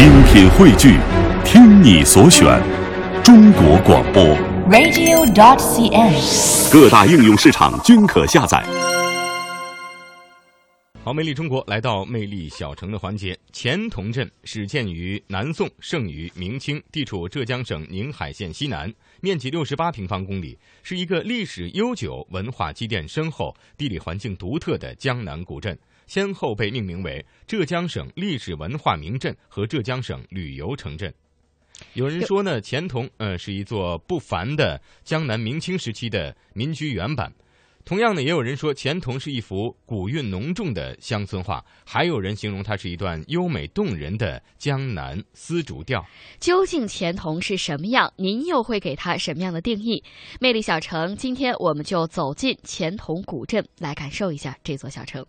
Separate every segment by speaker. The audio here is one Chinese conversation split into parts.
Speaker 1: 精品汇聚，听你所选，中国广播。
Speaker 2: radio.dot.cn，。
Speaker 1: 各大应用市场均可下载。
Speaker 3: 好，魅力中国来到魅力小城的环节。钱塘镇始建于南宋，盛于明清，地处浙江省宁海县西南，面积六十八平方公里，是一个历史悠久、文化积淀深厚、地理环境独特的江南古镇，先后被命名为浙江省历史文化名镇和浙江省旅游城镇。有人说呢，钱塘呃是一座不凡的江南明清时期的民居原版。同样呢，也有人说钱塘是一幅古韵浓重的乡村画，还有人形容它是一段优美动人的江南丝竹调。
Speaker 4: 究竟钱塘是什么样？您又会给它什么样的定义？魅力小城，今天我们就走进钱塘古镇，来感受一下这座小城。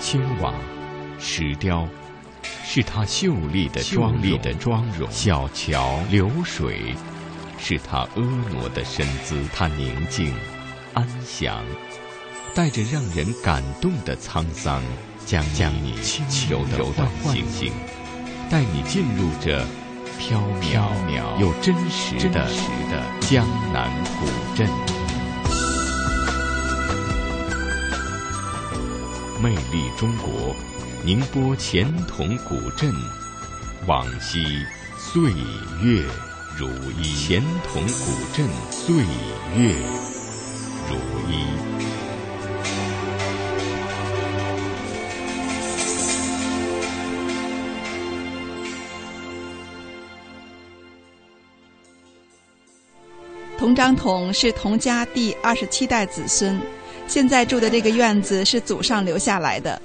Speaker 3: 青瓦、石雕，是它秀丽的庄丽的妆容；小桥流水，是它婀娜的身姿。它宁静、安详，带着让人感动的沧桑，将将你轻柔的唤醒，带你进入这飘渺又真实的江南古镇。魅力中国，宁波钱塘古镇，往昔岁月如一。钱塘古镇岁月如一。
Speaker 5: 童章统是童家第二十七代子孙，现在住的这个院子是祖上留下来的。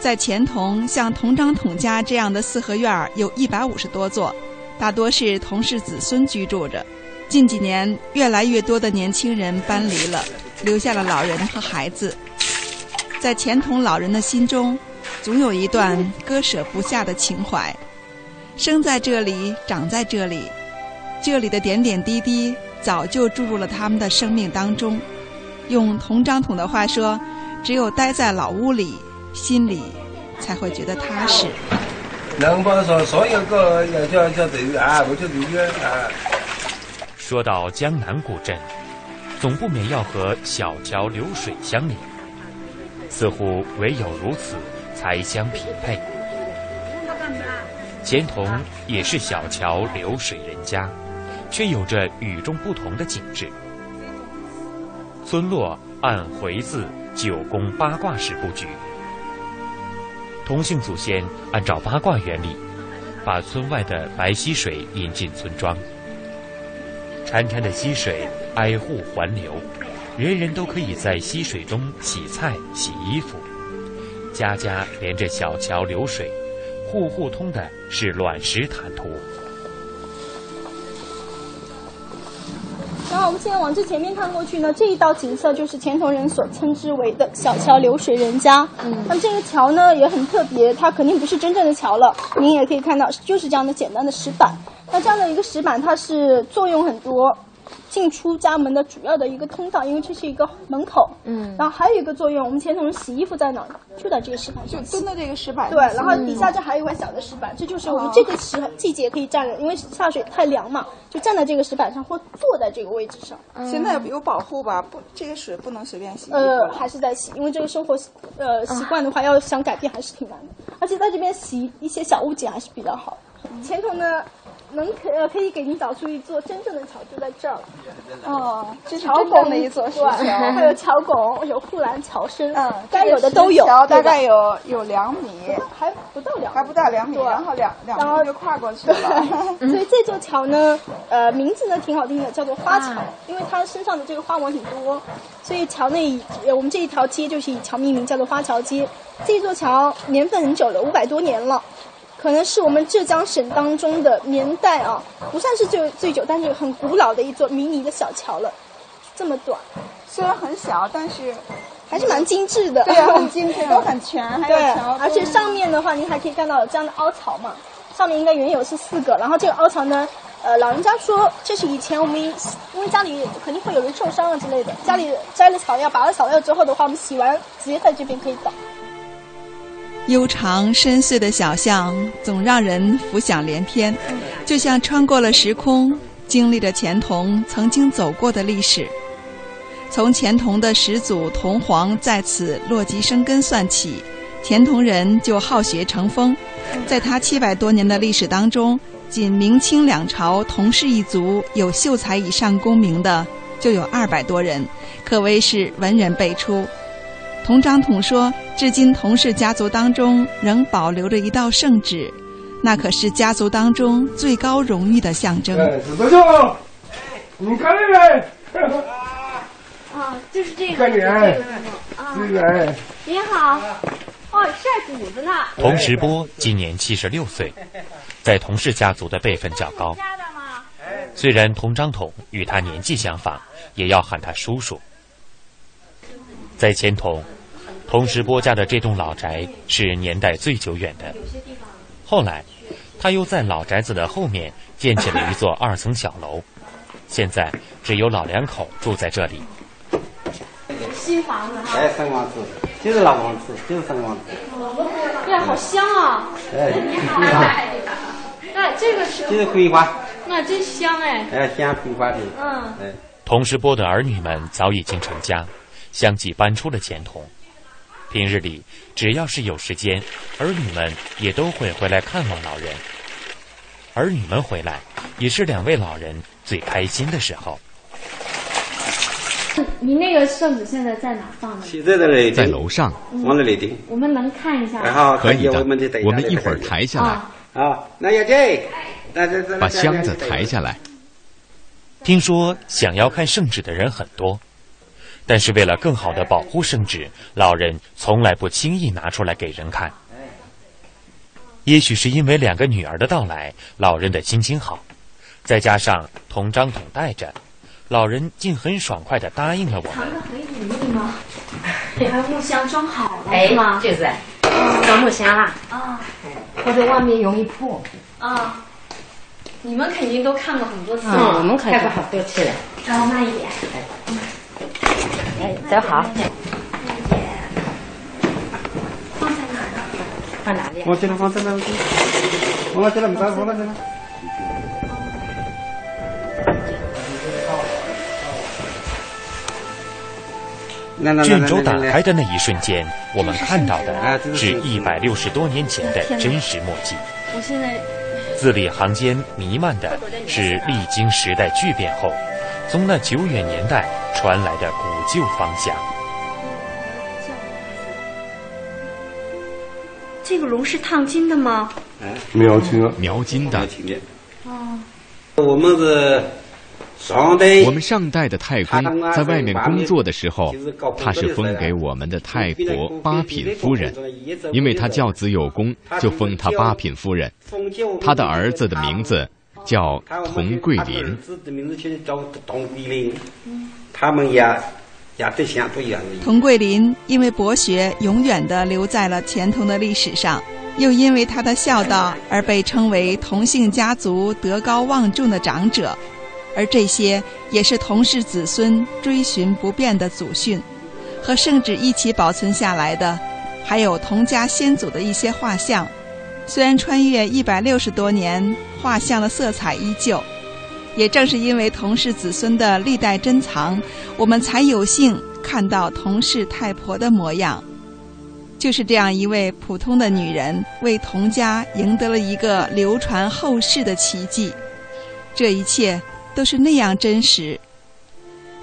Speaker 5: 在钱塘，像童章统家这样的四合院儿有一百五十多座，大多是童氏子孙居住着。近几年，越来越多的年轻人搬离了，留下了老人和孩子。在钱塘老人的心中，总有一段割舍不下的情怀。生在这里，长在这里，这里的点点滴滴。早就注入了他们的生命当中。用童章统的话说，只有待在老屋里，心里才会觉得踏实。
Speaker 6: 能把说所有个要叫叫对啊，我就对远啊。
Speaker 7: 说到江南古镇，总不免要和小桥流水相连，似乎唯有如此才相匹配。钱塘也是小桥流水人家。却有着与众不同的景致。村落按回字、九宫八卦式布局，同姓祖先按照八卦原理，把村外的白溪水引进村庄。潺潺的溪水挨户环流，人人都可以在溪水中洗菜、洗衣服。家家连着小桥流水，户户通的是卵石坦途。
Speaker 8: 然后我们现在往这前面看过去呢，这一道景色就是钱塘人所称之为的小桥流水人家。嗯，那么这个桥呢也很特别，它肯定不是真正的桥了。您也可以看到，就是这样的简单的石板。那这样的一个石板，它是作用很多。进出家门的主要的一个通道，因为这是一个门口。嗯，然后还有一个作用，我们钱塘人洗衣服在哪儿？就在这个石板上，
Speaker 5: 就蹲在这个石板
Speaker 8: 对，然后底下这还有一块小的石板，这就是我们这个时季节可以站着，因为下水太凉嘛，就站在这个石板上或坐在这个位置上。
Speaker 5: 现在有保护吧？不，这个水不能随便洗。
Speaker 8: 呃，还是在洗，因为这个生活呃习惯的话，要想改变还是挺难的。而且在这边洗一些小物件还是比较好。前头呢？能可呃可以给您找出一座真正的桥，就在这儿了。
Speaker 5: 哦，这是
Speaker 8: 桥
Speaker 5: 真正的一座石桥，
Speaker 8: 还有桥拱，有护栏、桥身，嗯，该有的都有。
Speaker 5: 桥大概有有两米，
Speaker 8: 还不到两，
Speaker 5: 还不到两米，然后两两米就跨过去了。
Speaker 8: 所以这座桥呢，呃，名字呢挺好听的，叫做花桥，因为它身上的这个花纹很多，所以桥内我们这一条街就是以桥命名，叫做花桥街。这座桥年份很久了，五百多年了。可能是我们浙江省当中的年代啊，不算是最最久，但是很古老的一座迷你的小桥了。这么短，
Speaker 5: 虽然很小，但是
Speaker 8: 还是蛮精致的。
Speaker 5: 对啊，很精致，都很全。还有桥，
Speaker 8: 而且上面的话，您还可以看到有这样的凹槽嘛。上面应该原有是四个，然后这个凹槽呢，呃，老人家说这是以前我们因为家里肯定会有人受伤啊之类的，家里摘了草药、拔了草药之后的话，我们洗完直接在这边可以倒。
Speaker 5: 悠长深邃的小巷总让人浮想联翩，就像穿过了时空，经历着钱童曾经走过的历史。从钱童的始祖童皇在此落籍生根算起，钱童人就好学成风。在他七百多年的历史当中，仅明清两朝同氏一族有秀才以上功名的就有二百多人，可谓是文人辈出。童章统说，至今童氏家族当中仍保留着一道圣旨，那可是家族当中最高荣誉的象征。
Speaker 6: 哎，子多秀，你看这个。
Speaker 2: 啊，就是这个。
Speaker 6: 看你哎，这个哎。
Speaker 2: 您好，哦，晒谷子呢。
Speaker 7: 童石波今年七十六岁，在童氏家族的辈分较高。虽然童章统与他年纪相仿，也要喊他叔叔。在前童，童石波家的这栋老宅是年代最久远的。后来，他又在老宅子的后面建起了一座二层小楼，现在只有老两口住在这里。
Speaker 2: 新房子哈，
Speaker 9: 哎，新房子，就是老房子，就是新房子。
Speaker 2: 呀，好香啊！
Speaker 9: 哎，
Speaker 2: 你好，那这个是，
Speaker 9: 这是葵花，
Speaker 2: 那真香哎。
Speaker 9: 哎，香葵花的。
Speaker 2: 嗯。
Speaker 9: 哎，
Speaker 7: 童石波的儿女们早已经成家，相继搬出了钱童。平日里，只要是有时间，儿女们也都会回来看望老人。儿女们回来，也是两位老人最开心的时候。
Speaker 2: 你那个圣旨现在在哪放的？
Speaker 9: 现在在那
Speaker 3: 在楼上，
Speaker 9: 放在那顶。
Speaker 2: 我们能看一下？
Speaker 3: 可以的，我
Speaker 9: 们
Speaker 3: 一会儿抬下来。
Speaker 9: 啊，那要这，
Speaker 3: 把箱子抬下来。
Speaker 7: 听说想要看圣旨的人很多，但是为了更好的保护圣旨，老人从来不轻易拿出来给人看。也许是因为两个女儿的到来，老人的心情好，再加上同张统带着。老人竟很爽快的答应了我们。
Speaker 2: 藏的很隐秘吗？把木箱装好了是吗？
Speaker 10: 就是，装木箱啦。
Speaker 2: 啊。
Speaker 10: 或者外面容易破。
Speaker 2: 啊。你们肯定都看过很多次。
Speaker 10: 嗯，我们看过好多次了。
Speaker 2: 稍微慢一点。
Speaker 10: 哎，走好。
Speaker 2: 放在哪儿呢？
Speaker 10: 放哪里？
Speaker 9: 我这了，放这里。放这了，没办法，放这了。
Speaker 7: 卷轴打开的那一瞬间，我们看到的是一百六十多年前的真实墨迹。
Speaker 2: 我现在
Speaker 7: 字里行间弥漫的是历经时代巨变后，从那久远年代传来的古旧芳香。
Speaker 2: 这个龙是烫金的吗？
Speaker 6: 描金，
Speaker 3: 描金的。
Speaker 2: 哦，
Speaker 9: 我们是。
Speaker 3: 我们上代的太公在外面工作的时候，他是封给我们的太婆八品夫人，因为他教子有功，就封他八品夫人。他的儿子的名字叫童桂林。
Speaker 9: 他们也也对相不一样。
Speaker 5: 童桂林因为博学，永远的留在了钱童的历史上，又因为他的孝道而被称为同姓家族德高望重的长者。而这些也是同氏子孙追寻不变的祖训，和圣旨一起保存下来的，还有童家先祖的一些画像。虽然穿越一百六十多年，画像的色彩依旧。也正是因为童氏子孙的历代珍藏，我们才有幸看到童氏太婆的模样。就是这样一位普通的女人，为童家赢得了一个流传后世的奇迹。这一切。都是那样真实。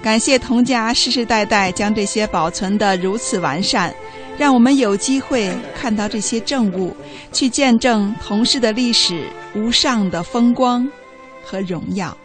Speaker 5: 感谢童家世世代代将这些保存得如此完善，让我们有机会看到这些证物，去见证同事的历史无上的风光和荣耀。